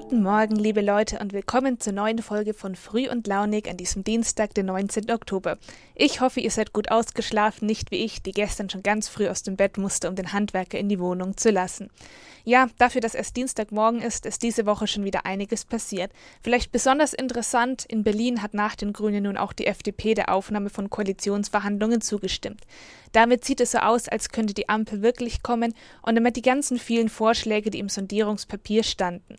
Guten Morgen, liebe Leute, und willkommen zur neuen Folge von Früh und Launig an diesem Dienstag, den 19. Oktober. Ich hoffe, ihr seid gut ausgeschlafen, nicht wie ich, die gestern schon ganz früh aus dem Bett musste, um den Handwerker in die Wohnung zu lassen. Ja, dafür, dass es Dienstagmorgen ist, ist diese Woche schon wieder einiges passiert. Vielleicht besonders interessant, in Berlin hat nach den Grünen nun auch die FDP der Aufnahme von Koalitionsverhandlungen zugestimmt. Damit sieht es so aus, als könnte die Ampel wirklich kommen und damit die ganzen vielen Vorschläge, die im Sondierungspapier standen.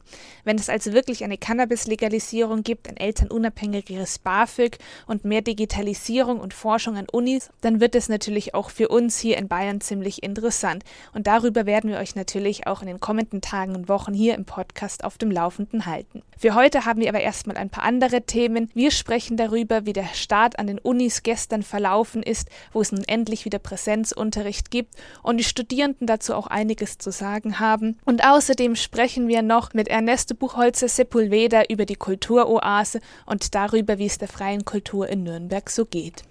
Wenn es also wirklich eine Cannabis-Legalisierung gibt, ein elternunabhängigeres BAföG und mehr Digitalisierung und Forschung an Unis, dann wird es natürlich auch für uns hier in Bayern ziemlich interessant. Und darüber werden wir euch natürlich auch in den kommenden Tagen und Wochen hier im Podcast auf dem Laufenden halten. Für heute haben wir aber erstmal ein paar andere Themen. Wir sprechen darüber, wie der Start an den Unis gestern verlaufen ist, wo es nun endlich wieder Präsenzunterricht gibt und die Studierenden dazu auch einiges zu sagen haben. Und außerdem sprechen wir noch mit Ernesto Buchholzer Sepulveda über die Kulturoase und darüber, wie es der freien Kultur in Nürnberg so geht.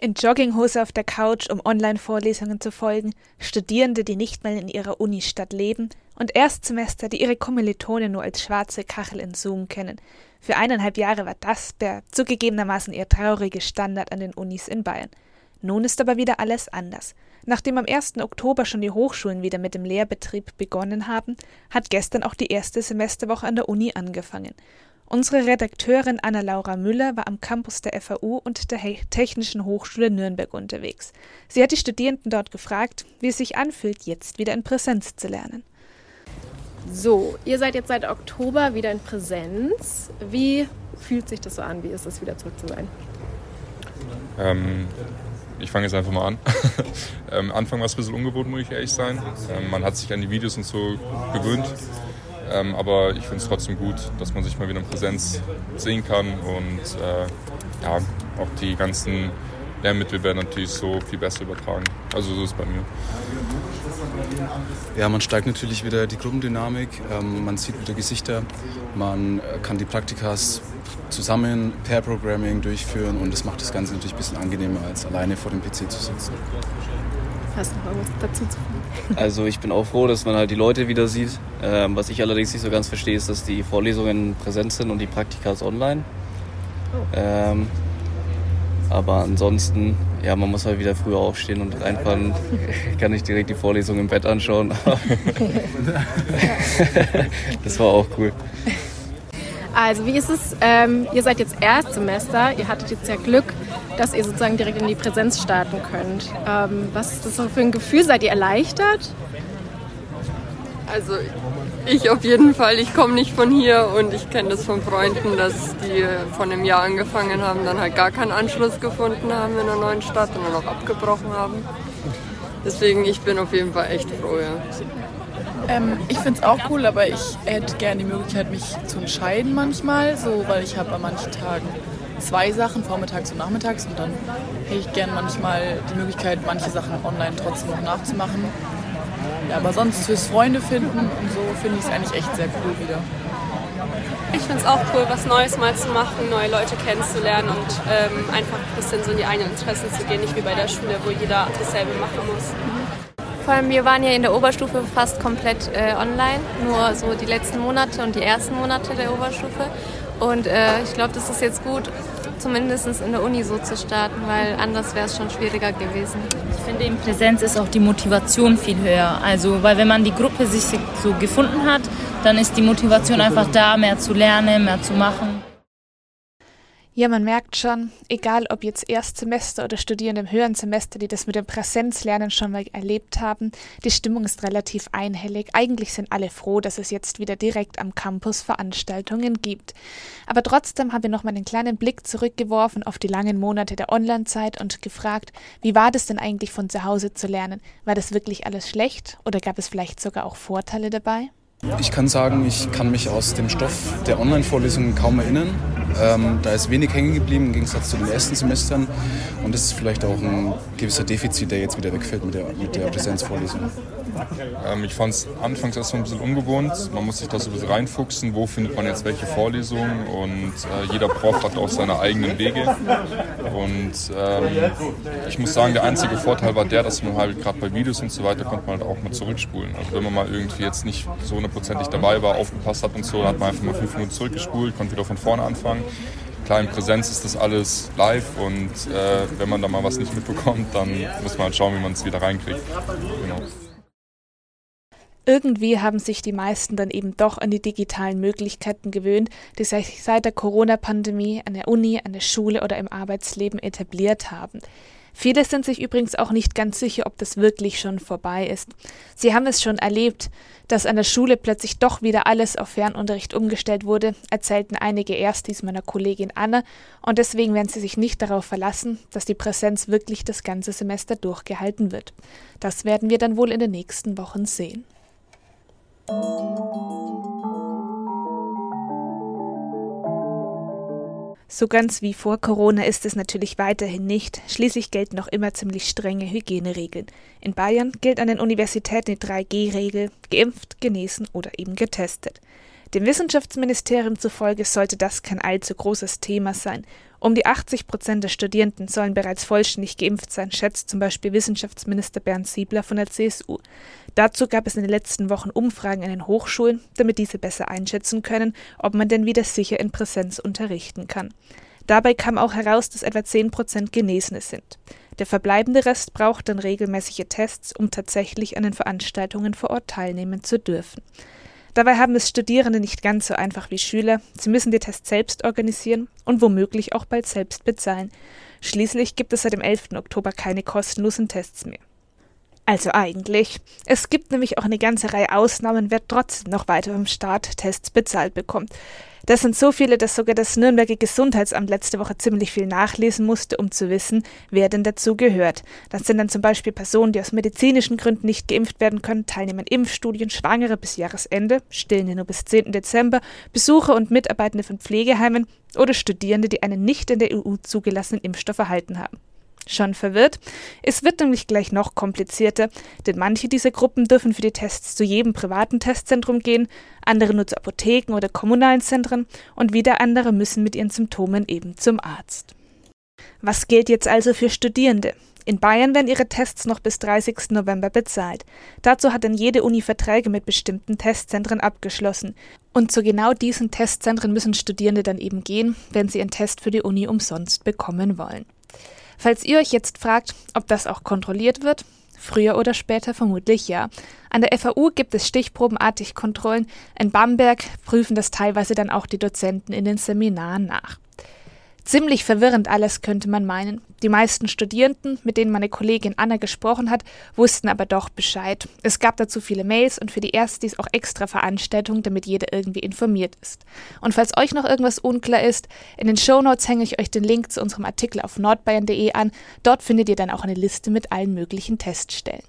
In Jogginghose auf der Couch, um Online-Vorlesungen zu folgen, Studierende, die nicht mal in ihrer Unistadt leben und Erstsemester, die ihre Kommilitonen nur als schwarze Kachel in Zoom kennen. Für eineinhalb Jahre war das der zugegebenermaßen eher traurige Standard an den Unis in Bayern. Nun ist aber wieder alles anders. Nachdem am 1. Oktober schon die Hochschulen wieder mit dem Lehrbetrieb begonnen haben, hat gestern auch die erste Semesterwoche an der Uni angefangen. Unsere Redakteurin Anna-Laura Müller war am Campus der FAU und der Technischen Hochschule Nürnberg unterwegs. Sie hat die Studierenden dort gefragt, wie es sich anfühlt, jetzt wieder in Präsenz zu lernen. So, ihr seid jetzt seit Oktober wieder in Präsenz. Wie fühlt sich das so an? Wie ist es, wieder zurück zu sein? Ähm, ich fange jetzt einfach mal an. ähm, Anfang war es ein bisschen ungewohnt, muss ich ehrlich sein. Ähm, man hat sich an die Videos und so gewöhnt. Ähm, aber ich finde es trotzdem gut, dass man sich mal wieder in Präsenz sehen kann und äh, ja, auch die ganzen Lernmittel werden natürlich so viel besser übertragen. Also so ist es bei mir. Ja, man steigt natürlich wieder die Gruppendynamik, ähm, man sieht wieder Gesichter, man kann die Praktikas zusammen per Programming durchführen und das macht das Ganze natürlich ein bisschen angenehmer, als alleine vor dem PC zu sitzen. Hast du noch irgendwas dazu zu sagen? Also ich bin auch froh, dass man halt die Leute wieder sieht. Ähm, was ich allerdings nicht so ganz verstehe, ist, dass die Vorlesungen präsent sind und die Praktikas online. Oh. Ähm, aber ansonsten, ja, man muss halt wieder früher aufstehen und reinfahren. Ich kann nicht direkt die Vorlesung im Bett anschauen. das war auch cool. Also wie ist es? Ähm, ihr seid jetzt Erstsemester, ihr hattet jetzt ja Glück, dass ihr sozusagen direkt in die Präsenz starten könnt. Ähm, was ist das für ein Gefühl? Seid ihr erleichtert? Also ich auf jeden Fall. Ich komme nicht von hier und ich kenne das von Freunden, dass die von einem Jahr angefangen haben, dann halt gar keinen Anschluss gefunden haben in einer neuen Stadt und dann auch abgebrochen haben. Deswegen, ich bin auf jeden Fall echt froh, ja. Ähm, ich finde es auch cool, aber ich hätte gerne die Möglichkeit, mich zu entscheiden manchmal, so, weil ich habe an manchen Tagen zwei Sachen, vormittags und nachmittags, und dann hätte ich gerne manchmal die Möglichkeit, manche Sachen online trotzdem noch nachzumachen. Ja, aber sonst fürs Freunde finden und so finde ich es eigentlich echt sehr cool wieder. Ich finde es auch cool, was Neues mal zu machen, neue Leute kennenzulernen und ähm, einfach ein bisschen so in die eigenen Interessen zu gehen, nicht wie bei der Schule, wo jeder dasselbe machen muss. Vor allem, wir waren ja in der Oberstufe fast komplett äh, online, nur so die letzten Monate und die ersten Monate der Oberstufe. Und äh, ich glaube, das ist jetzt gut, zumindest in der Uni so zu starten, weil anders wäre es schon schwieriger gewesen. Ich finde, in Präsenz ist auch die Motivation viel höher. Also, weil wenn man die Gruppe sich so gefunden hat, dann ist die Motivation einfach da, mehr zu lernen, mehr zu machen. Ja, man merkt schon, egal ob jetzt Erstsemester oder Studierende im höheren Semester, die das mit dem Präsenzlernen schon mal erlebt haben, die Stimmung ist relativ einhellig. Eigentlich sind alle froh, dass es jetzt wieder direkt am Campus Veranstaltungen gibt. Aber trotzdem haben wir noch mal einen kleinen Blick zurückgeworfen auf die langen Monate der Online-Zeit und gefragt, wie war das denn eigentlich von zu Hause zu lernen? War das wirklich alles schlecht oder gab es vielleicht sogar auch Vorteile dabei? Ich kann sagen, ich kann mich aus dem Stoff der Online-Vorlesungen kaum erinnern. Ähm, da ist wenig hängen geblieben im Gegensatz zu den ersten Semestern. Und das ist vielleicht auch ein gewisser Defizit, der jetzt wieder wegfällt mit der, mit der Präsenzvorlesung. Ähm, ich fand es anfangs erst mal ein bisschen ungewohnt. Man muss sich da so ein bisschen reinfuchsen, wo findet man jetzt welche Vorlesungen. Und äh, jeder Prof hat auch seine eigenen Wege. Und ähm, ich muss sagen, der einzige Vorteil war der, dass man halt gerade bei Videos und so weiter konnte man halt auch mal zurückspulen. Also wenn man mal irgendwie jetzt nicht so hundertprozentig dabei war, aufgepasst hat und so, hat man einfach mal fünf Minuten zurückgespult, konnte wieder von vorne anfangen. Klar, in Präsenz ist das alles live und äh, wenn man da mal was nicht mitbekommt, dann muss man halt schauen, wie man es wieder reinkriegt. Genau. Irgendwie haben sich die meisten dann eben doch an die digitalen Möglichkeiten gewöhnt, die sich seit der Corona-Pandemie an der Uni, an der Schule oder im Arbeitsleben etabliert haben. Viele sind sich übrigens auch nicht ganz sicher, ob das wirklich schon vorbei ist. Sie haben es schon erlebt, dass an der Schule plötzlich doch wieder alles auf Fernunterricht umgestellt wurde, erzählten einige Erstis meiner Kollegin Anne, und deswegen werden sie sich nicht darauf verlassen, dass die Präsenz wirklich das ganze Semester durchgehalten wird. Das werden wir dann wohl in den nächsten Wochen sehen. So ganz wie vor Corona ist es natürlich weiterhin nicht. Schließlich gelten noch immer ziemlich strenge Hygieneregeln. In Bayern gilt an den Universitäten die 3G-Regel: geimpft, genesen oder eben getestet. Dem Wissenschaftsministerium zufolge sollte das kein allzu großes Thema sein. Um die 80 Prozent der Studierenden sollen bereits vollständig geimpft sein, schätzt zum Beispiel Wissenschaftsminister Bernd Siebler von der CSU. Dazu gab es in den letzten Wochen Umfragen an den Hochschulen, damit diese besser einschätzen können, ob man denn wieder sicher in Präsenz unterrichten kann. Dabei kam auch heraus, dass etwa 10 Prozent Genesene sind. Der verbleibende Rest braucht dann regelmäßige Tests, um tatsächlich an den Veranstaltungen vor Ort teilnehmen zu dürfen. Dabei haben es Studierende nicht ganz so einfach wie Schüler. Sie müssen die Tests selbst organisieren und womöglich auch bald selbst bezahlen. Schließlich gibt es seit dem 11. Oktober keine kostenlosen Tests mehr. Also eigentlich. Es gibt nämlich auch eine ganze Reihe Ausnahmen, wer trotzdem noch weiter vom Staat Tests bezahlt bekommt. Das sind so viele, dass sogar das Nürnberger Gesundheitsamt letzte Woche ziemlich viel nachlesen musste, um zu wissen, wer denn dazu gehört. Das sind dann zum Beispiel Personen, die aus medizinischen Gründen nicht geimpft werden können, Teilnehmer an Impfstudien, Schwangere bis Jahresende, Stillende nur bis 10. Dezember, Besucher und Mitarbeitende von Pflegeheimen oder Studierende, die einen nicht in der EU zugelassenen Impfstoff erhalten haben. Schon verwirrt? Es wird nämlich gleich noch komplizierter, denn manche dieser Gruppen dürfen für die Tests zu jedem privaten Testzentrum gehen, andere nur zu Apotheken oder kommunalen Zentren und wieder andere müssen mit ihren Symptomen eben zum Arzt. Was gilt jetzt also für Studierende? In Bayern werden ihre Tests noch bis 30. November bezahlt. Dazu hat dann jede Uni Verträge mit bestimmten Testzentren abgeschlossen. Und zu genau diesen Testzentren müssen Studierende dann eben gehen, wenn sie einen Test für die Uni umsonst bekommen wollen. Falls ihr euch jetzt fragt, ob das auch kontrolliert wird, früher oder später vermutlich ja. An der FAU gibt es stichprobenartig Kontrollen, in Bamberg prüfen das teilweise dann auch die Dozenten in den Seminaren nach. Ziemlich verwirrend alles könnte man meinen. Die meisten Studierenden, mit denen meine Kollegin Anna gesprochen hat, wussten aber doch Bescheid. Es gab dazu viele Mails und für die Erstis auch extra Veranstaltungen, damit jeder irgendwie informiert ist. Und falls euch noch irgendwas unklar ist, in den Shownotes hänge ich euch den Link zu unserem Artikel auf nordbayern.de an. Dort findet ihr dann auch eine Liste mit allen möglichen Teststellen.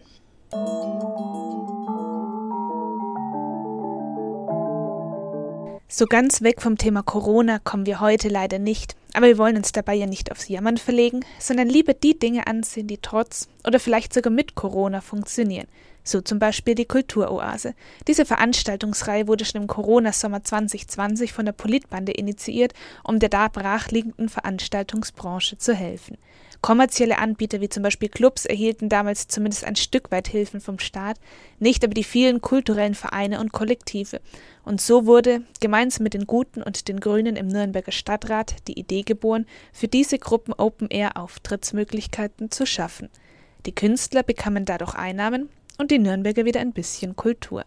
So ganz weg vom Thema Corona kommen wir heute leider nicht, aber wir wollen uns dabei ja nicht aufs Jammern verlegen, sondern lieber die Dinge ansehen, die trotz oder vielleicht sogar mit Corona funktionieren. So zum Beispiel die Kulturoase. Diese Veranstaltungsreihe wurde schon im Corona-Sommer 2020 von der Politbande initiiert, um der da brachliegenden Veranstaltungsbranche zu helfen. Kommerzielle Anbieter wie zum Beispiel Clubs erhielten damals zumindest ein Stück weit Hilfen vom Staat, nicht aber die vielen kulturellen Vereine und Kollektive. Und so wurde, gemeinsam mit den Guten und den Grünen im Nürnberger Stadtrat, die Idee geboren, für diese Gruppen Open-Air-Auftrittsmöglichkeiten zu schaffen. Die Künstler bekamen dadurch Einnahmen und die Nürnberger wieder ein bisschen Kultur.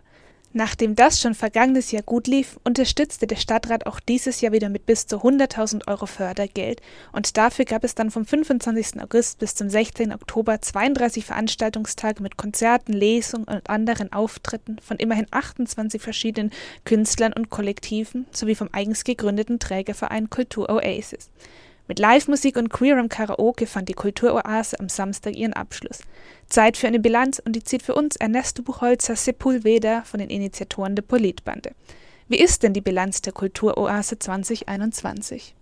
Nachdem das schon vergangenes Jahr gut lief, unterstützte der Stadtrat auch dieses Jahr wieder mit bis zu 100.000 Euro Fördergeld und dafür gab es dann vom 25. August bis zum 16. Oktober 32 Veranstaltungstage mit Konzerten, Lesungen und anderen Auftritten von immerhin 28 verschiedenen Künstlern und Kollektiven sowie vom eigens gegründeten Trägerverein Kultur Oasis. Mit Live-Musik und queerem Karaoke fand die Kulturoase am Samstag ihren Abschluss. Zeit für eine Bilanz und die zieht für uns Ernesto Buchholzer Sepulveda von den Initiatoren der Politbande. Wie ist denn die Bilanz der Kulturoase 2021?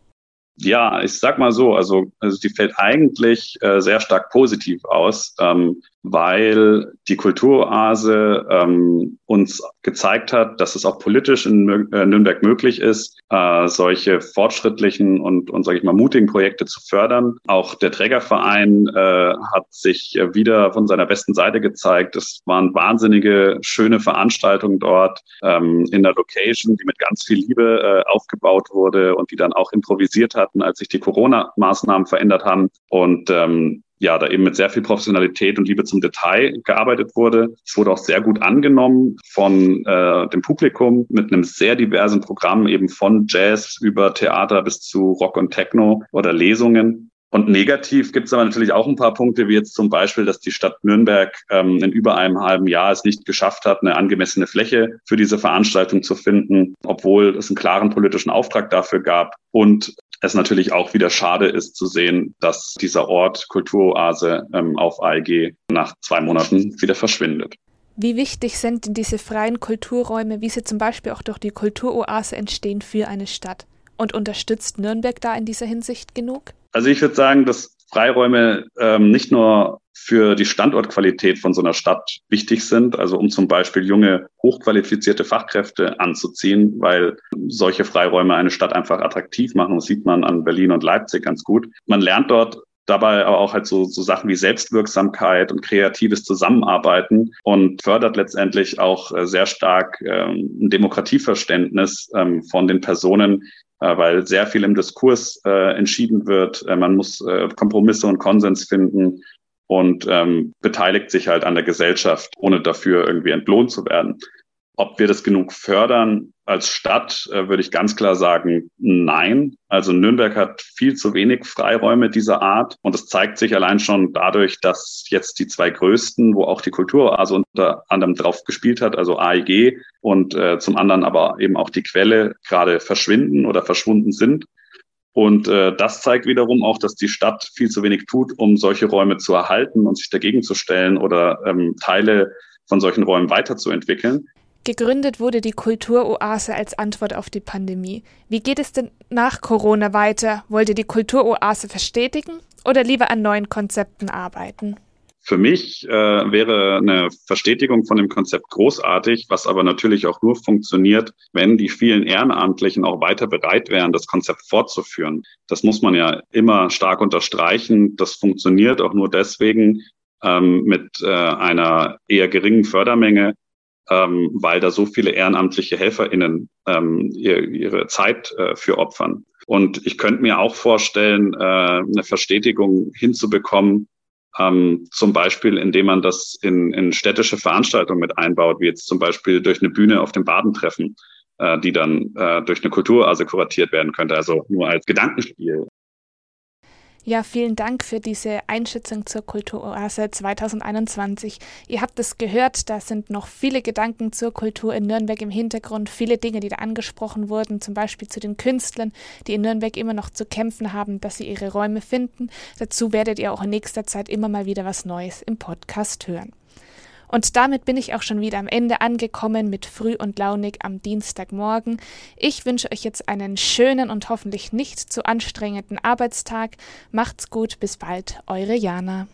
Ja, ich sag mal so, also, also die fällt eigentlich äh, sehr stark positiv aus. Ähm, weil die Kulturoase ähm, uns gezeigt hat, dass es auch politisch in äh, Nürnberg möglich ist, äh, solche fortschrittlichen und, und sage ich mal, mutigen Projekte zu fördern. Auch der Trägerverein äh, hat sich wieder von seiner besten Seite gezeigt. Es waren wahnsinnige, schöne Veranstaltungen dort ähm, in der Location, die mit ganz viel Liebe äh, aufgebaut wurde und die dann auch improvisiert hatten, als sich die Corona-Maßnahmen verändert haben. Und ähm, ja, da eben mit sehr viel Professionalität und Liebe zum Detail gearbeitet wurde. Es wurde auch sehr gut angenommen von äh, dem Publikum mit einem sehr diversen Programm, eben von Jazz über Theater bis zu Rock und Techno oder Lesungen. Und negativ gibt es aber natürlich auch ein paar Punkte, wie jetzt zum Beispiel, dass die Stadt Nürnberg ähm, in über einem halben Jahr es nicht geschafft hat, eine angemessene Fläche für diese Veranstaltung zu finden, obwohl es einen klaren politischen Auftrag dafür gab. Und es natürlich auch wieder schade ist zu sehen, dass dieser Ort Kulturoase ähm, auf AEG nach zwei Monaten wieder verschwindet. Wie wichtig sind denn diese freien Kulturräume, wie sie zum Beispiel auch durch die Kulturoase entstehen für eine Stadt? Und unterstützt Nürnberg da in dieser Hinsicht genug? Also ich würde sagen, dass Freiräume ähm, nicht nur für die Standortqualität von so einer Stadt wichtig sind, also um zum Beispiel junge, hochqualifizierte Fachkräfte anzuziehen, weil solche Freiräume eine Stadt einfach attraktiv machen. Das sieht man an Berlin und Leipzig ganz gut. Man lernt dort dabei aber auch halt so, so Sachen wie Selbstwirksamkeit und kreatives Zusammenarbeiten und fördert letztendlich auch äh, sehr stark ähm, ein Demokratieverständnis ähm, von den Personen, äh, weil sehr viel im Diskurs äh, entschieden wird. Äh, man muss Kompromisse und Konsens finden und ähm, beteiligt sich halt an der Gesellschaft, ohne dafür irgendwie entlohnt zu werden. Ob wir das genug fördern als Stadt, äh, würde ich ganz klar sagen, nein. Also Nürnberg hat viel zu wenig Freiräume dieser Art. Und es zeigt sich allein schon dadurch, dass jetzt die zwei größten, wo auch die Kultur also unter anderem drauf gespielt hat, also AEG und äh, zum anderen aber eben auch die Quelle gerade verschwinden oder verschwunden sind. Und äh, das zeigt wiederum auch, dass die Stadt viel zu wenig tut, um solche Räume zu erhalten und sich dagegen zu stellen oder ähm, Teile von solchen Räumen weiterzuentwickeln. Gegründet wurde die Kulturoase als Antwort auf die Pandemie. Wie geht es denn nach Corona weiter? Wollt ihr die Kulturoase verstetigen oder lieber an neuen Konzepten arbeiten? Für mich äh, wäre eine Verstetigung von dem Konzept großartig, was aber natürlich auch nur funktioniert, wenn die vielen Ehrenamtlichen auch weiter bereit wären, das Konzept fortzuführen. Das muss man ja immer stark unterstreichen. Das funktioniert auch nur deswegen ähm, mit äh, einer eher geringen Fördermenge, ähm, weil da so viele ehrenamtliche HelferInnen ähm, ihr, ihre Zeit äh, für opfern. Und ich könnte mir auch vorstellen, äh, eine Verstetigung hinzubekommen, ähm, zum Beispiel, indem man das in, in städtische Veranstaltungen mit einbaut, wie jetzt zum Beispiel durch eine Bühne auf dem Badentreffen, äh, die dann äh, durch eine Kulturase kuratiert werden könnte, also nur als Gedankenspiel. Ja, vielen Dank für diese Einschätzung zur Kulturoase 2021. Ihr habt es gehört, da sind noch viele Gedanken zur Kultur in Nürnberg im Hintergrund, viele Dinge, die da angesprochen wurden, zum Beispiel zu den Künstlern, die in Nürnberg immer noch zu kämpfen haben, dass sie ihre Räume finden. Dazu werdet ihr auch in nächster Zeit immer mal wieder was Neues im Podcast hören. Und damit bin ich auch schon wieder am Ende angekommen mit Früh und Launig am Dienstagmorgen. Ich wünsche euch jetzt einen schönen und hoffentlich nicht zu anstrengenden Arbeitstag. Macht's gut, bis bald, eure Jana.